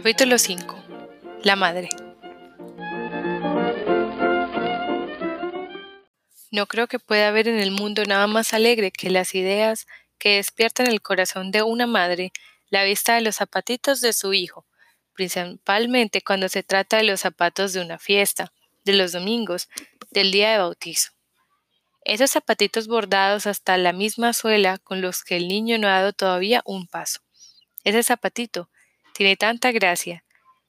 Capítulo 5. La madre. No creo que pueda haber en el mundo nada más alegre que las ideas que despiertan el corazón de una madre la vista de los zapatitos de su hijo, principalmente cuando se trata de los zapatos de una fiesta, de los domingos, del día de bautizo. Esos zapatitos bordados hasta la misma suela con los que el niño no ha dado todavía un paso. Ese zapatito tiene tanta gracia,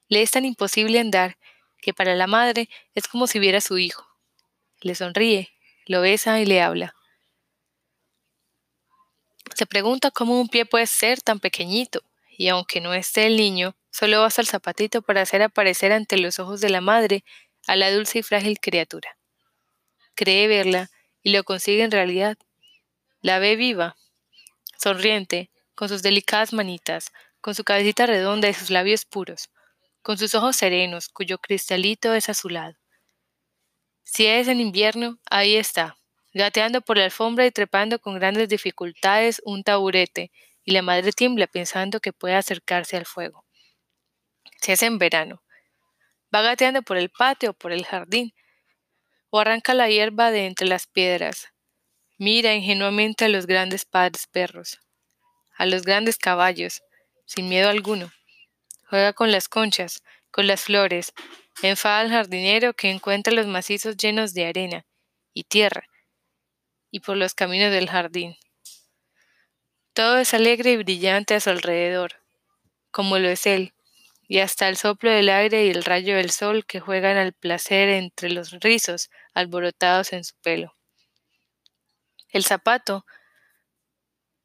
le es tan imposible andar, que para la madre es como si viera a su hijo. Le sonríe, lo besa y le habla. Se pregunta cómo un pie puede ser tan pequeñito, y aunque no esté el niño, solo basta el zapatito para hacer aparecer ante los ojos de la madre a la dulce y frágil criatura. Cree verla y lo consigue en realidad. La ve viva, sonriente, con sus delicadas manitas, con su cabecita redonda y sus labios puros, con sus ojos serenos, cuyo cristalito es azulado. Si es en invierno, ahí está, gateando por la alfombra y trepando con grandes dificultades un taburete, y la madre tiembla pensando que puede acercarse al fuego. Si es en verano, va gateando por el patio o por el jardín, o arranca la hierba de entre las piedras. Mira ingenuamente a los grandes padres perros, a los grandes caballos, sin miedo alguno. Juega con las conchas, con las flores, enfada al jardinero que encuentra los macizos llenos de arena y tierra, y por los caminos del jardín. Todo es alegre y brillante a su alrededor, como lo es él, y hasta el soplo del aire y el rayo del sol que juegan al placer entre los rizos alborotados en su pelo. El zapato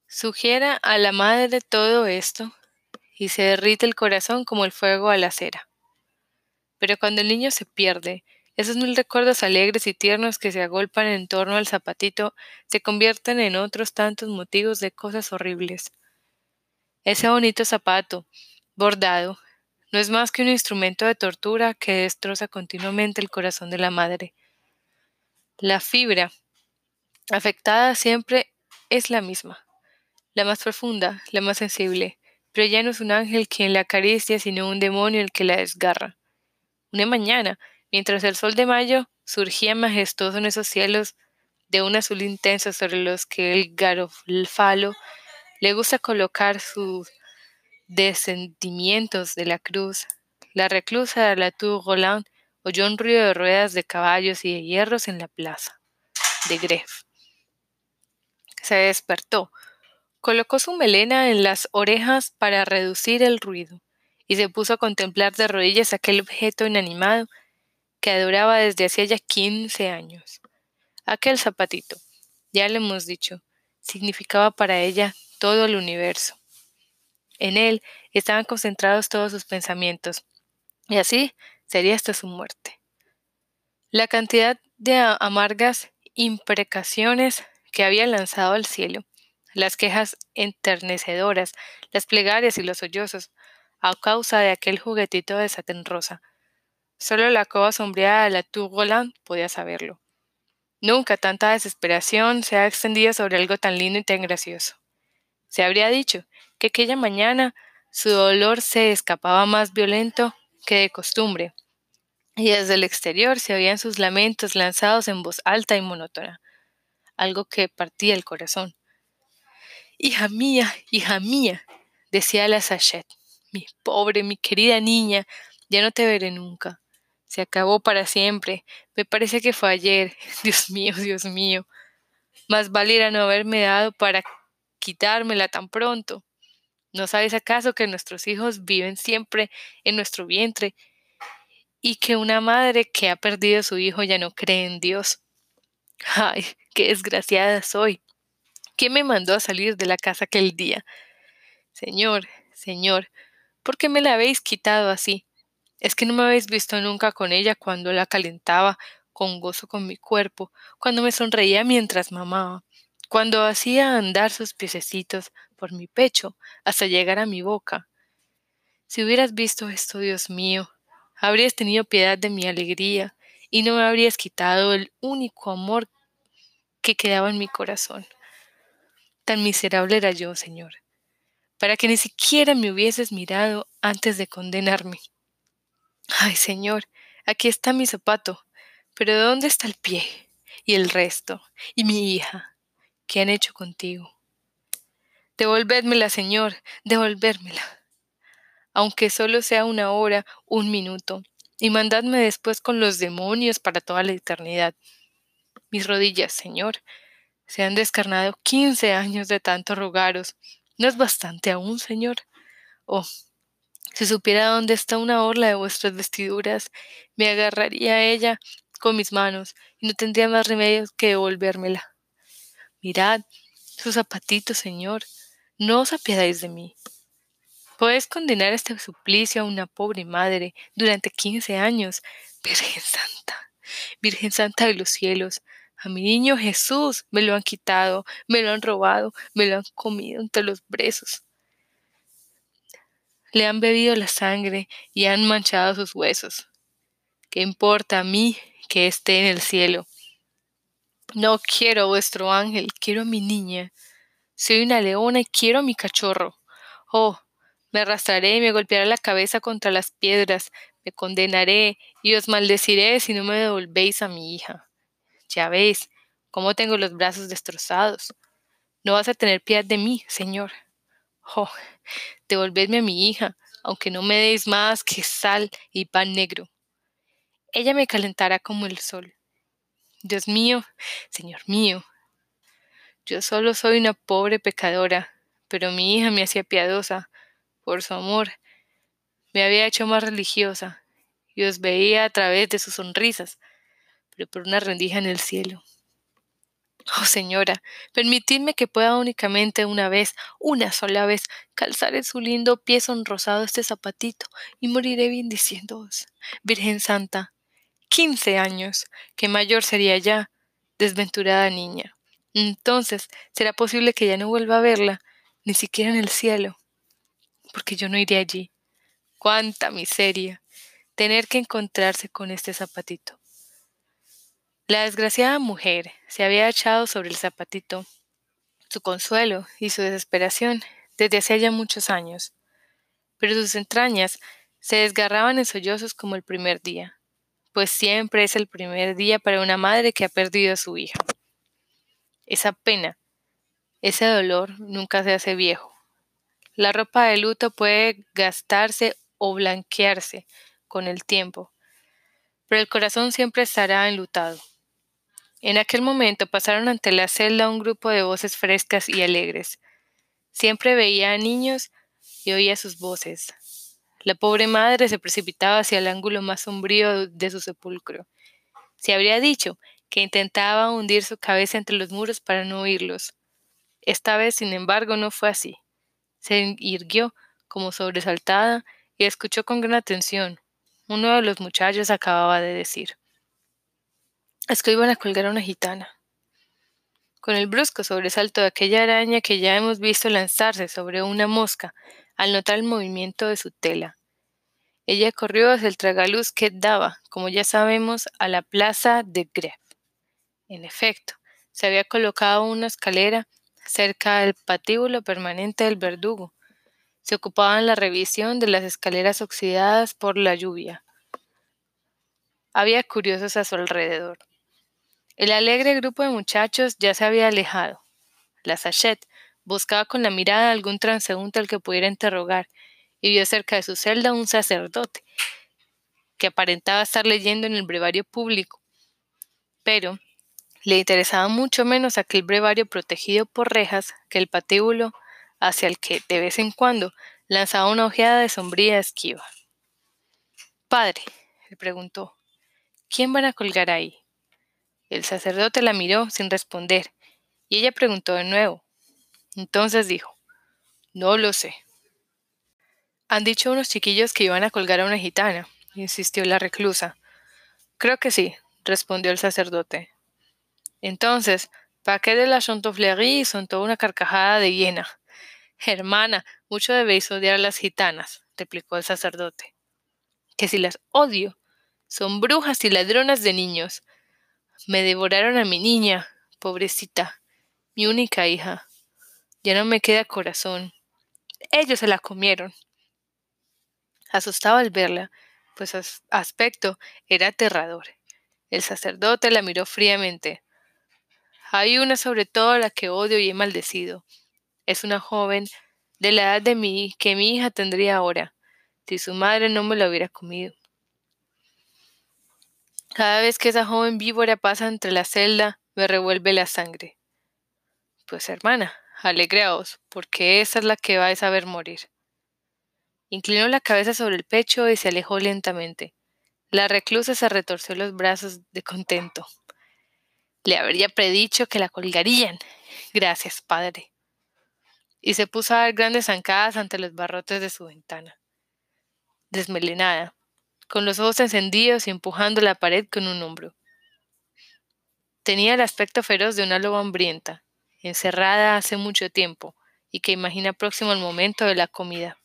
sugiera a la madre todo esto y se derrite el corazón como el fuego a la cera. Pero cuando el niño se pierde, esos mil recuerdos alegres y tiernos que se agolpan en torno al zapatito se convierten en otros tantos motivos de cosas horribles. Ese bonito zapato, bordado, no es más que un instrumento de tortura que destroza continuamente el corazón de la madre. La fibra afectada siempre es la misma, la más profunda, la más sensible, pero ya no es un ángel quien la acaricia, sino un demonio el que la desgarra. Una mañana, mientras el sol de mayo surgía majestuoso en esos cielos de un azul intenso sobre los que el garofalo le gusta colocar sus descendimientos de la cruz, la reclusa de la Tour Roland oyó un ruido de ruedas de caballos y de hierros en la plaza de Gref. Se despertó, Colocó su melena en las orejas para reducir el ruido y se puso a contemplar de rodillas aquel objeto inanimado que adoraba desde hacía ya quince años. Aquel zapatito, ya le hemos dicho, significaba para ella todo el universo. En él estaban concentrados todos sus pensamientos, y así sería hasta su muerte. La cantidad de amargas imprecaciones que había lanzado al cielo las quejas enternecedoras, las plegarias y los sollozos, a causa de aquel juguetito de satén rosa. Solo la cova sombreada de la Tour Roland podía saberlo. Nunca tanta desesperación se ha extendido sobre algo tan lindo y tan gracioso. Se habría dicho que aquella mañana su dolor se escapaba más violento que de costumbre, y desde el exterior se oían sus lamentos lanzados en voz alta y monótona, algo que partía el corazón. Hija mía, hija mía, decía la Sachet, mi pobre, mi querida niña, ya no te veré nunca. Se acabó para siempre. Me parece que fue ayer. Dios mío, Dios mío. Más valiera no haberme dado para quitármela tan pronto. ¿No sabes acaso que nuestros hijos viven siempre en nuestro vientre y que una madre que ha perdido a su hijo ya no cree en Dios? Ay, qué desgraciada soy. ¿Quién me mandó a salir de la casa aquel día? Señor, señor, ¿por qué me la habéis quitado así? Es que no me habéis visto nunca con ella cuando la calentaba con gozo con mi cuerpo, cuando me sonreía mientras mamaba, cuando hacía andar sus piececitos por mi pecho hasta llegar a mi boca. Si hubieras visto esto, Dios mío, habrías tenido piedad de mi alegría y no me habrías quitado el único amor que quedaba en mi corazón. Tan miserable era yo, Señor, para que ni siquiera me hubieses mirado antes de condenarme. Ay, Señor, aquí está mi zapato, pero ¿dónde está el pie? Y el resto, y mi hija, ¿qué han hecho contigo? Devolvédmela, Señor, devolvérmela. Aunque solo sea una hora, un minuto, y mandadme después con los demonios para toda la eternidad. Mis rodillas, Señor, se han descarnado quince años de tanto rogaros. ¿No es bastante aún, Señor? Oh, si supiera dónde está una orla de vuestras vestiduras, me agarraría a ella con mis manos y no tendría más remedio que devolvérmela. Mirad, sus zapatitos, Señor, no os apiadáis de mí. Podéis condenar este suplicio a una pobre madre durante quince años. Virgen Santa, Virgen Santa de los cielos, a mi niño Jesús me lo han quitado, me lo han robado, me lo han comido entre los brezos. Le han bebido la sangre y han manchado sus huesos. ¿Qué importa a mí que esté en el cielo? No quiero a vuestro ángel, quiero a mi niña. Soy una leona y quiero a mi cachorro. Oh, me arrastraré y me golpearé la cabeza contra las piedras, me condenaré y os maldeciré si no me devolvéis a mi hija. Ya veis cómo tengo los brazos destrozados. No vas a tener piedad de mí, Señor. Oh, devolvedme a mi hija, aunque no me deis más que sal y pan negro. Ella me calentará como el sol. Dios mío, Señor mío, yo solo soy una pobre pecadora, pero mi hija me hacía piadosa, por su amor. Me había hecho más religiosa, y os veía a través de sus sonrisas, por una rendija en el cielo. Oh señora, permitidme que pueda únicamente una vez, una sola vez, calzar en su lindo pie sonrosado este zapatito y moriré bendiciéndoos. Virgen Santa, quince años, que mayor sería ya, desventurada niña. Entonces será posible que ya no vuelva a verla, ni siquiera en el cielo porque yo no iré allí. ¡Cuánta miseria! Tener que encontrarse con este zapatito. La desgraciada mujer se había echado sobre el zapatito su consuelo y su desesperación desde hace ya muchos años, pero sus entrañas se desgarraban en sollozos como el primer día, pues siempre es el primer día para una madre que ha perdido a su hija. Esa pena, ese dolor nunca se hace viejo, la ropa de luto puede gastarse o blanquearse con el tiempo, pero el corazón siempre estará enlutado. En aquel momento pasaron ante la celda un grupo de voces frescas y alegres. Siempre veía a niños y oía sus voces. La pobre madre se precipitaba hacia el ángulo más sombrío de su sepulcro. Se habría dicho que intentaba hundir su cabeza entre los muros para no oírlos. Esta vez, sin embargo, no fue así se irguió como sobresaltada y escuchó con gran atención. Uno de los muchachos acababa de decir es que iban a colgar a una gitana. Con el brusco sobresalto de aquella araña que ya hemos visto lanzarse sobre una mosca al notar el movimiento de su tela. Ella corrió hacia el tragaluz que daba, como ya sabemos, a la plaza de Gref. En efecto, se había colocado una escalera cerca del patíbulo permanente del verdugo. Se ocupaba en la revisión de las escaleras oxidadas por la lluvia. Había curiosos a su alrededor. El alegre grupo de muchachos ya se había alejado. La Sachet buscaba con la mirada algún transeúnte al que pudiera interrogar y vio cerca de su celda un sacerdote que aparentaba estar leyendo en el brevario público. Pero le interesaba mucho menos aquel brevario protegido por rejas que el patíbulo hacia el que, de vez en cuando, lanzaba una ojeada de sombría esquiva. Padre, le preguntó, ¿quién van a colgar ahí? El sacerdote la miró sin responder, y ella preguntó de nuevo. Entonces dijo, No lo sé. Han dicho unos chiquillos que iban a colgar a una gitana, insistió la reclusa. Creo que sí, respondió el sacerdote. Entonces, qué de la chantouflerie toda una carcajada de hiena. Hermana, mucho debéis odiar a las gitanas, replicó el sacerdote. Que si las odio, son brujas y ladronas de niños. Me devoraron a mi niña, pobrecita, mi única hija. Ya no me queda corazón. Ellos se la comieron. asustado al verla, pues su aspecto era aterrador. El sacerdote la miró fríamente. Hay una sobre todo a la que odio y he maldecido. Es una joven de la edad de mí que mi hija tendría ahora, si su madre no me la hubiera comido. Cada vez que esa joven víbora pasa entre la celda, me revuelve la sangre. Pues hermana, alegraos, porque esa es la que vais a ver morir. Inclinó la cabeza sobre el pecho y se alejó lentamente. La reclusa se retorció los brazos de contento. Le habría predicho que la colgarían. Gracias, padre. Y se puso a dar grandes zancadas ante los barrotes de su ventana. Desmelenada, con los ojos encendidos y empujando la pared con un hombro. Tenía el aspecto feroz de una loba hambrienta, encerrada hace mucho tiempo, y que imagina próximo al momento de la comida.